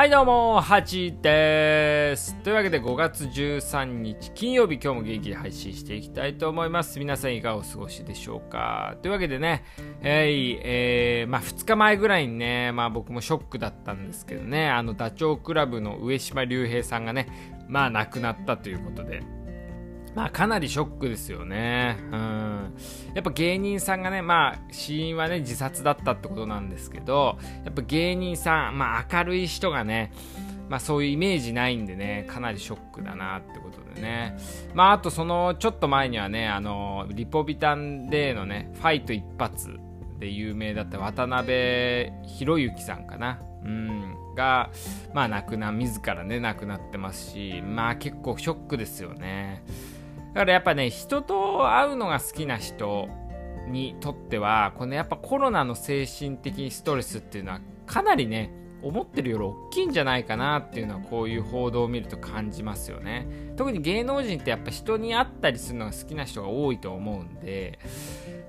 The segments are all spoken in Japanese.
はいどうも、ハチです。というわけで5月13日金曜日今日も元気で配信していきたいと思います。皆さんいかがお過ごしでしょうかというわけでね、えー、えー、まあ2日前ぐらいにね、まあ僕もショックだったんですけどね、あのダチョウ倶楽部の上島竜兵さんがね、まあ亡くなったということで、まあかなりショックですよね。うん。やっぱ芸人さんがね、まあ死因はね自殺だったってことなんですけど、やっぱ芸人さん、まあ明るい人がね、まあそういうイメージないんでね、かなりショックだなってことでね。まああとそのちょっと前にはね、あの、リポビタンデーのね、ファイト一発で有名だった渡辺博之さんかな。うん。が、まあ亡くな、自らね、亡くなってますし、まあ結構ショックですよね。だからやっぱね、人と会うのが好きな人にとっては、このやっぱコロナの精神的ストレスっていうのはかなりね、思ってるより大きいんじゃないかなっていうのはこういう報道を見ると感じますよね。特に芸能人ってやっぱ人に会ったりするのが好きな人が多いと思うんで、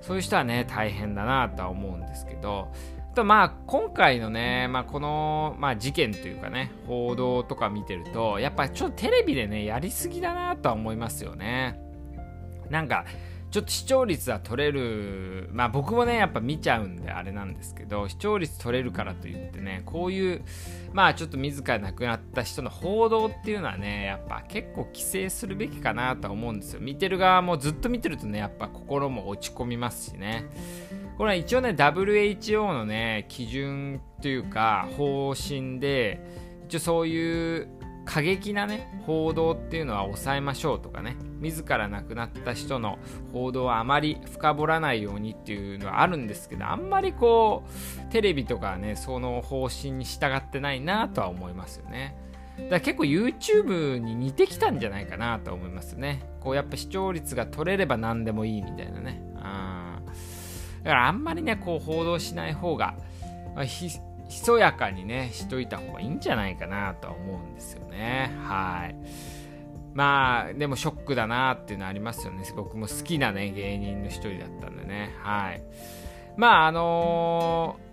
そういう人はね、大変だなとは思うんですけど、とまあ今回のね、まあ、この、まあ、事件というかね報道とか見てるとやっぱちょっとテレビでねやりすぎだなとは思いますよね。なんかちょっと視聴率は取れるまあ僕もねやっぱ見ちゃうんであれなんですけど視聴率取れるからといってねこういうまあちょっと自ら亡くなった人の報道っていうのはねやっぱ結構規制するべきかなとは思うんですよ。見てる側もずっと見てるとねやっぱ心も落ち込みますしね。これは一応ね WHO のね基準というか方針で一応そういう過激なね報道っていうのは抑えましょうとかね自ら亡くなった人の報道はあまり深掘らないようにっていうのはあるんですけどあんまりこうテレビとかねその方針に従ってないなとは思いますよね。だから結構 YouTube に似てきたんじゃないかなと思いますね。こうやっぱ視聴率が取れれば何でもいいみたいなね。だからあんまりね、こう報道しない方が、まあ、ひ、ひそやかにね、しといた方がいいんじゃないかなとは思うんですよね。はい。まあ、でもショックだなっていうのありますよね。僕も好きなね、芸人の一人だったんでね。はい。まあ、あのー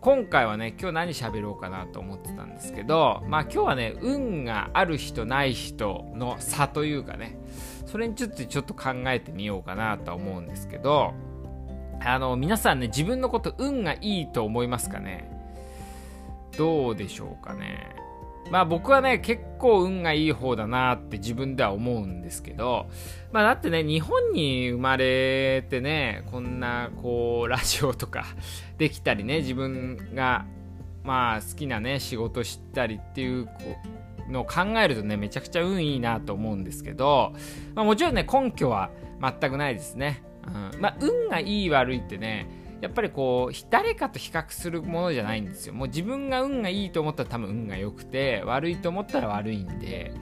今回はね、今日何喋ろうかなと思ってたんですけど、まあ今日はね、運がある人ない人の差というかね、それについてちょっと考えてみようかなと思うんですけど、あの、皆さんね、自分のこと運がいいと思いますかね？どうでしょうかね？まあ僕はね、結構運がいい方だなって自分では思うんですけど、まあだってね、日本に生まれてね、こんなこう、ラジオとか できたりね、自分がまあ好きなね、仕事したりっていうのを考えるとね、めちゃくちゃ運いいなと思うんですけど、まあもちろんね、根拠は全くないですね。うん、まあ運がいい悪いってねやっぱりこう誰かと比較するものじゃないんですよ。もう自分が運がいいと思ったら多分運が良くて悪いと思ったら悪いんで。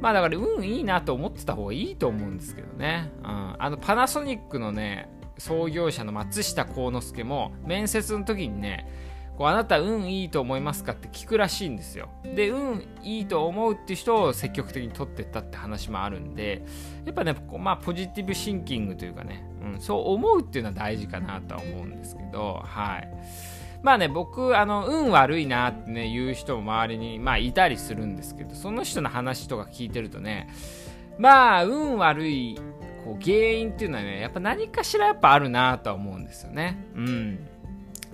まあだから運いいなと思ってた方がいいと思うんですけどね、うん、あのパナソニックのね創業者の松下幸之助も面接の時にねこうあなた運いいと思いますかって聞くらしいんですよ。で、運いいと思うって人を積極的に取ってったって話もあるんで、やっぱね、まあ、ポジティブシンキングというかね、うん、そう思うっていうのは大事かなとは思うんですけど、はい。まあね、僕、あの、運悪いなってね、言う人も周りに、まあ、いたりするんですけど、その人の話とか聞いてるとね、まあ、運悪い、こう、原因っていうのはね、やっぱ何かしらやっぱあるなとは思うんですよね。うん。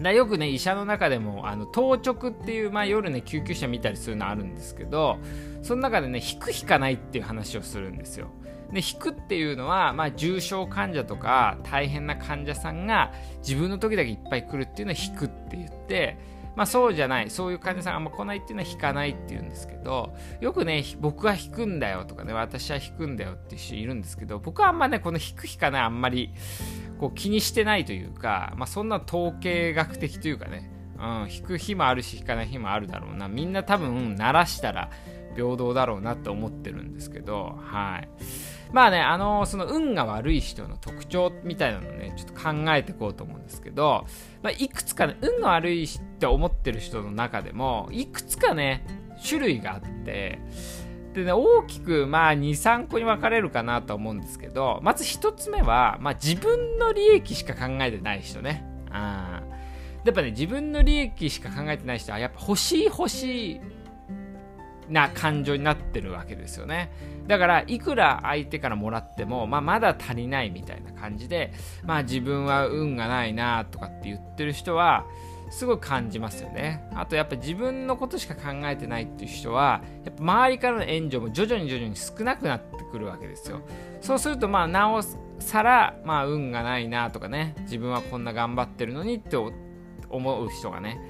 だよくね医者の中でもあの当直っていう、まあ、夜ね救急車見たりするのあるんですけどその中でね引く引かないっていう話をするんですよ。で引くっていうのは、まあ、重症患者とか大変な患者さんが自分の時だけいっぱい来るっていうのを引くって言ってまあそうじゃない、そういう患者さんがあんま来ないっていうのは引かないっていうんですけど、よくね、僕は引くんだよとかね、私は引くんだよっていう人いるんですけど、僕はあんまね、この引く引かないあんまりこう気にしてないというか、まあ、そんな統計学的というかね、うん、引く日もあるし引かない日もあるだろうな。みんな多分鳴らしたら平等だろうなって思ってるんですけどはい。まあねあのその運が悪い人の特徴みたいなのねちょっと考えていこうと思うんですけど、まあ、いくつかね運が悪いって思ってる人の中でもいくつかね種類があってでね、大きく、まあ、2、3個に分かれるかなと思うんですけど、まず1つ目は、まあ、自分の利益しか考えてない人ね。あやっぱね、自分の利益しか考えてない人は、やっぱ欲しい欲しいな感情になってるわけですよねだからいくら相手からもらっても、まあ、まだ足りないみたいな感じで、まあ、自分は運がないなとかって言ってる人はすごい感じますよね。あとやっぱ自分のことしか考えてないっていう人はやっぱ周りからの援助も徐々に徐々に少なくなってくるわけですよ。そうするとまあなおさら、まあ、運がないなとかね自分はこんな頑張ってるのにって思う人がね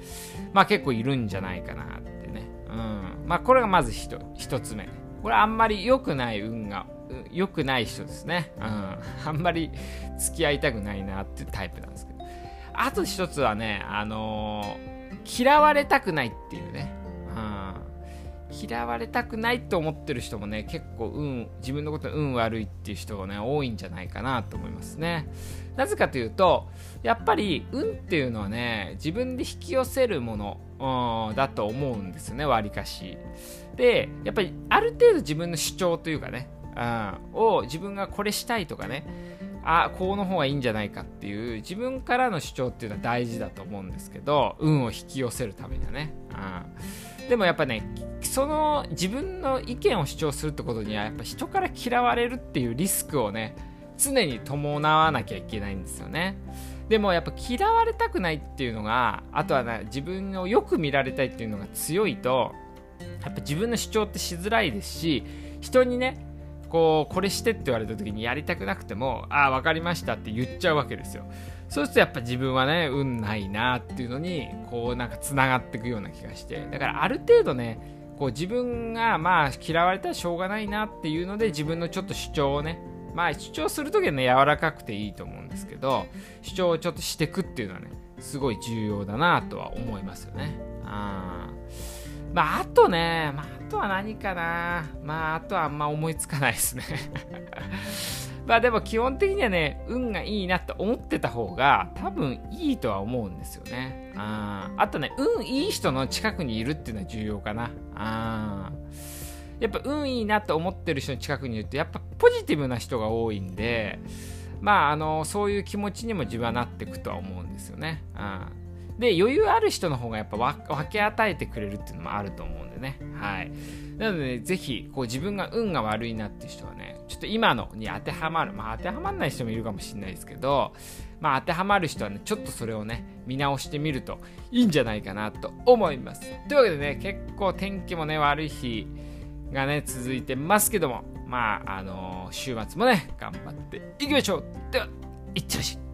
まあ結構いるんじゃないかなってね。うん。まあこれがまず一つ目。これあんまり良くない運が良くない人ですね。うん。あんまり付き合いたくないなっていうタイプなんです。あと一つはね、あのー、嫌われたくないっていうね、うん、嫌われたくないと思ってる人もね、結構運、自分のこと運悪いっていう人がね、多いんじゃないかなと思いますね。なぜかというと、やっぱり運っていうのはね、自分で引き寄せるもの、うん、だと思うんですよね、わりかし。で、やっぱりある程度自分の主張というかね、うん、を自分がこれしたいとかね、あこの方がいいんじゃないかっていう自分からの主張っていうのは大事だと思うんですけど運を引き寄せるためにはね、うん、でもやっぱねその自分の意見を主張するってことにはやっぱ人から嫌われるっていうリスクをね常に伴わなきゃいけないんですよね。でもやっぱ嫌われたくないっていうのがあとはね自分をよく見られたいっていうのが強いとやっぱ自分の主張ってしづらいですし人にねこうこれしてって言われた時にやりたくなくてもああ分かりましたって言っちゃうわけですよ。そうするとやっぱ自分はね運ないなっていうのにこうなんかつながっていくような気がして。だからある程度ねこう自分がまあ嫌われたらしょうがないなっていうので自分のちょっと主張をねまあ主張する時はね柔らかくていいと思うんですけど主張をちょっとしてくっていうのはねすごい重要だなとは思いますよね。あまああとね、まああとは何かなまあ、あとはあんま思いつかないですね まあでも基本的にはね、運がいいなって思ってた方が多分いいとは思うんですよね。ああとね、運いい人の近くにいるっていうのは重要かな。あやっぱ運いいなと思ってる人の近くにいるとやっぱポジティブな人が多いんで、まああの、そういう気持ちにも自分はなっていくとは思うんですよね。あで、余裕ある人の方がやっぱ分け与えてくれるっていうのもあると思うんでね。はい。なので、ね、ぜひ、こう自分が運が悪いなっていう人はね、ちょっと今のに当てはまる。まあ当てはまらない人もいるかもしれないですけど、まあ当てはまる人はね、ちょっとそれをね、見直してみるといいんじゃないかなと思います。というわけでね、結構天気もね、悪い日がね、続いてますけども、まあ、あのー、週末もね、頑張っていきましょう。では、いってらっしゃい。